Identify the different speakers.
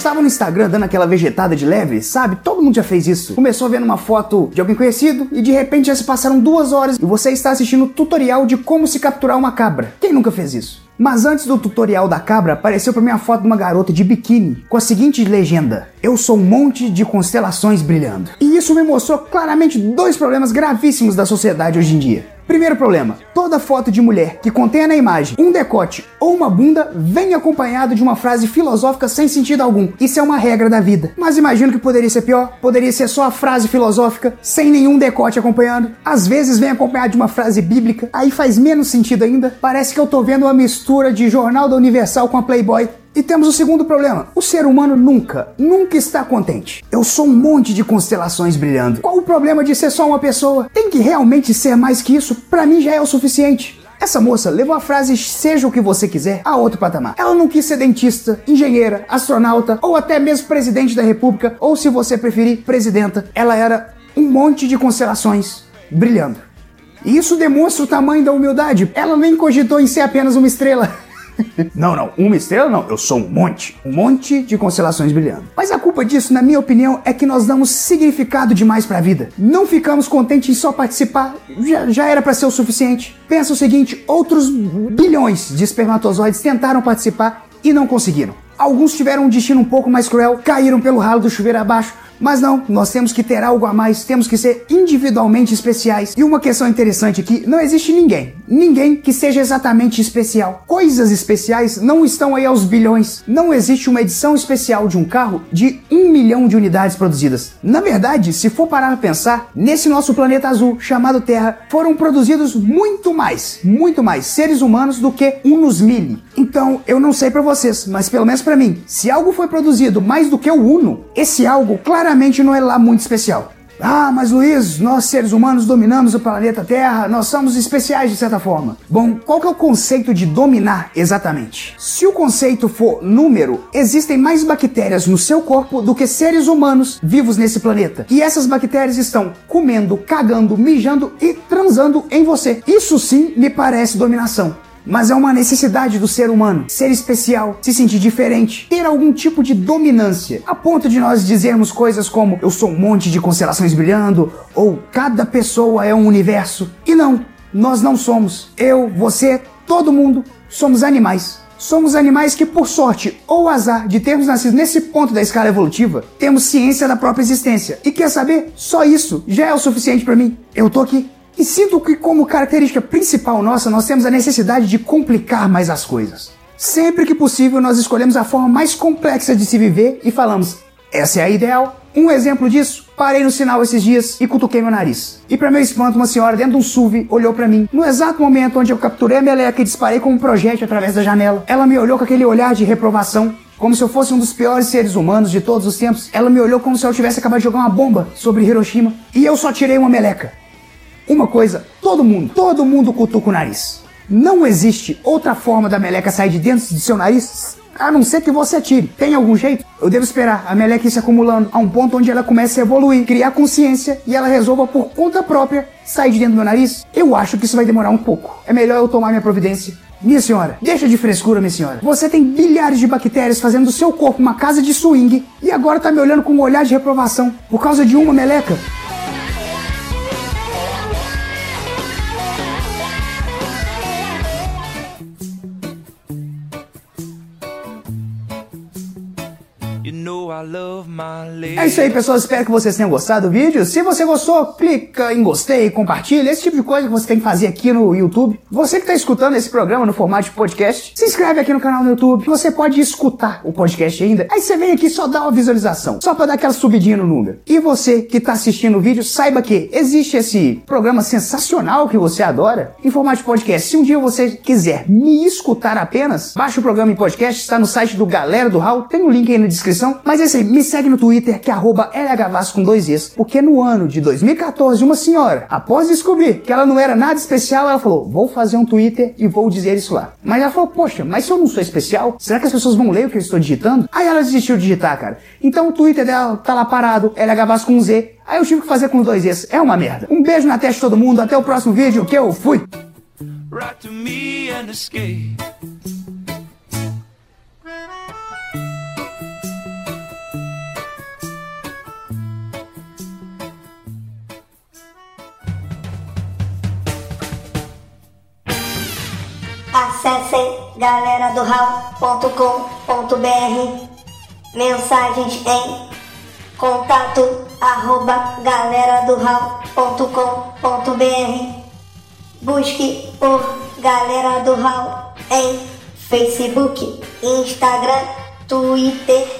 Speaker 1: Estava no Instagram dando aquela vegetada de leve, sabe? Todo mundo já fez isso. Começou vendo uma foto de alguém conhecido e de repente já se passaram duas horas e você está assistindo o tutorial de como se capturar uma cabra. Quem nunca fez isso? Mas antes do tutorial da cabra, apareceu para mim a foto de uma garota de biquíni com a seguinte legenda: Eu sou um monte de constelações brilhando. E isso me mostrou claramente dois problemas gravíssimos da sociedade hoje em dia. Primeiro problema: toda foto de mulher que contenha na imagem um decote ou uma bunda vem acompanhado de uma frase filosófica sem sentido algum. Isso é uma regra da vida. Mas imagino que poderia ser pior. Poderia ser só a frase filosófica sem nenhum decote acompanhando. Às vezes vem acompanhado de uma frase bíblica. Aí faz menos sentido ainda. Parece que eu tô vendo uma mistura de Jornal da Universal com a Playboy. E temos o segundo problema. O ser humano nunca, nunca está contente. Eu sou um monte de constelações brilhando. Qual o problema de ser só uma pessoa? Tem que realmente ser mais que isso? Para mim já é o suficiente. Essa moça levou a frase seja o que você quiser a outro patamar. Ela não quis ser dentista, engenheira, astronauta ou até mesmo presidente da república, ou se você preferir, presidenta. Ela era um monte de constelações brilhando. E isso demonstra o tamanho da humildade. Ela nem cogitou em ser apenas uma estrela. não, não, uma estrela não, eu sou um monte. Um monte de constelações brilhando. Mas a culpa disso, na minha opinião, é que nós damos significado demais pra vida. Não ficamos contentes em só participar, já, já era para ser o suficiente. Pensa o seguinte: outros bilhões de espermatozoides tentaram participar e não conseguiram. Alguns tiveram um destino um pouco mais cruel, caíram pelo ralo do chuveiro abaixo, mas não, nós temos que ter algo a mais, temos que ser individualmente especiais. E uma questão interessante aqui: não existe ninguém, ninguém que seja exatamente especial. Coisas especiais não estão aí aos bilhões. Não existe uma edição especial de um carro de um milhão de unidades produzidas. Na verdade, se for parar a pensar, nesse nosso planeta azul chamado Terra, foram produzidos muito mais, muito mais seres humanos do que um nos mil. Então, eu não sei para vocês, mas pelo menos para mim, se algo foi produzido mais do que o Uno, esse algo claramente não é lá muito especial. Ah, mas Luiz, nós seres humanos dominamos o planeta Terra, nós somos especiais de certa forma. Bom, qual que é o conceito de dominar exatamente? Se o conceito for número, existem mais bactérias no seu corpo do que seres humanos vivos nesse planeta. E essas bactérias estão comendo, cagando, mijando e transando em você. Isso sim me parece dominação mas é uma necessidade do ser humano ser especial, se sentir diferente, ter algum tipo de dominância, a ponto de nós dizermos coisas como eu sou um monte de constelações brilhando ou cada pessoa é um universo. E não, nós não somos. Eu, você, todo mundo somos animais. Somos animais que, por sorte ou azar de termos nascido nesse ponto da escala evolutiva, temos ciência da própria existência. E quer saber? Só isso já é o suficiente para mim. Eu tô aqui. E sinto que, como característica principal nossa, nós temos a necessidade de complicar mais as coisas. Sempre que possível, nós escolhemos a forma mais complexa de se viver e falamos: essa é a ideal. Um exemplo disso, parei no sinal esses dias e cutuquei meu nariz. E para meu espanto, uma senhora dentro de um SUV olhou para mim. No exato momento onde eu capturei a meleca e disparei como um projétil através da janela, ela me olhou com aquele olhar de reprovação, como se eu fosse um dos piores seres humanos de todos os tempos. Ela me olhou como se eu tivesse acabado de jogar uma bomba sobre Hiroshima. E eu só tirei uma meleca. Uma coisa, todo mundo, todo mundo cutuca o nariz. Não existe outra forma da meleca sair de dentro de seu nariz a não ser que você atire. Tem algum jeito? Eu devo esperar a meleca ir se acumulando a um ponto onde ela comece a evoluir, criar consciência e ela resolva por conta própria sair de dentro do meu nariz? Eu acho que isso vai demorar um pouco. É melhor eu tomar minha providência. Minha senhora, deixa de frescura, minha senhora. Você tem bilhares de bactérias fazendo do seu corpo uma casa de swing e agora tá me olhando com um olhar de reprovação por causa de uma meleca. É isso aí, pessoal. Espero que vocês tenham gostado do vídeo. Se você gostou, clica em gostei, compartilha. Esse tipo de coisa que você tem que fazer aqui no YouTube. Você que está escutando esse programa no formato de podcast, se inscreve aqui no canal no YouTube. Você pode escutar o podcast ainda. Aí você vem aqui só dá uma visualização, só para dar aquela subidinha no número. E você que está assistindo o vídeo, saiba que existe esse programa sensacional que você adora em formato de podcast. Se um dia você quiser me escutar apenas, baixa o programa em podcast, está no site do Galera do Hall, tem o um link aí na descrição. Mas aí, me segue no Twitter que é arroba LHVasco com dois Es, porque no ano de 2014, uma senhora, após descobrir que ela não era nada especial, ela falou, vou fazer um Twitter e vou dizer isso lá. Mas ela falou, poxa, mas se eu não sou especial, será que as pessoas vão ler o que eu estou digitando? Aí ela desistiu de digitar, cara. Então o Twitter dela tá lá parado, LHVasco com Z. Aí eu tive que fazer com dois Es. É uma merda. Um beijo na testa de todo mundo, até o próximo vídeo, que eu fui!
Speaker 2: Galera do Mensagens em contato arroba galera do Busque por Galera do Hall em Facebook, Instagram, Twitter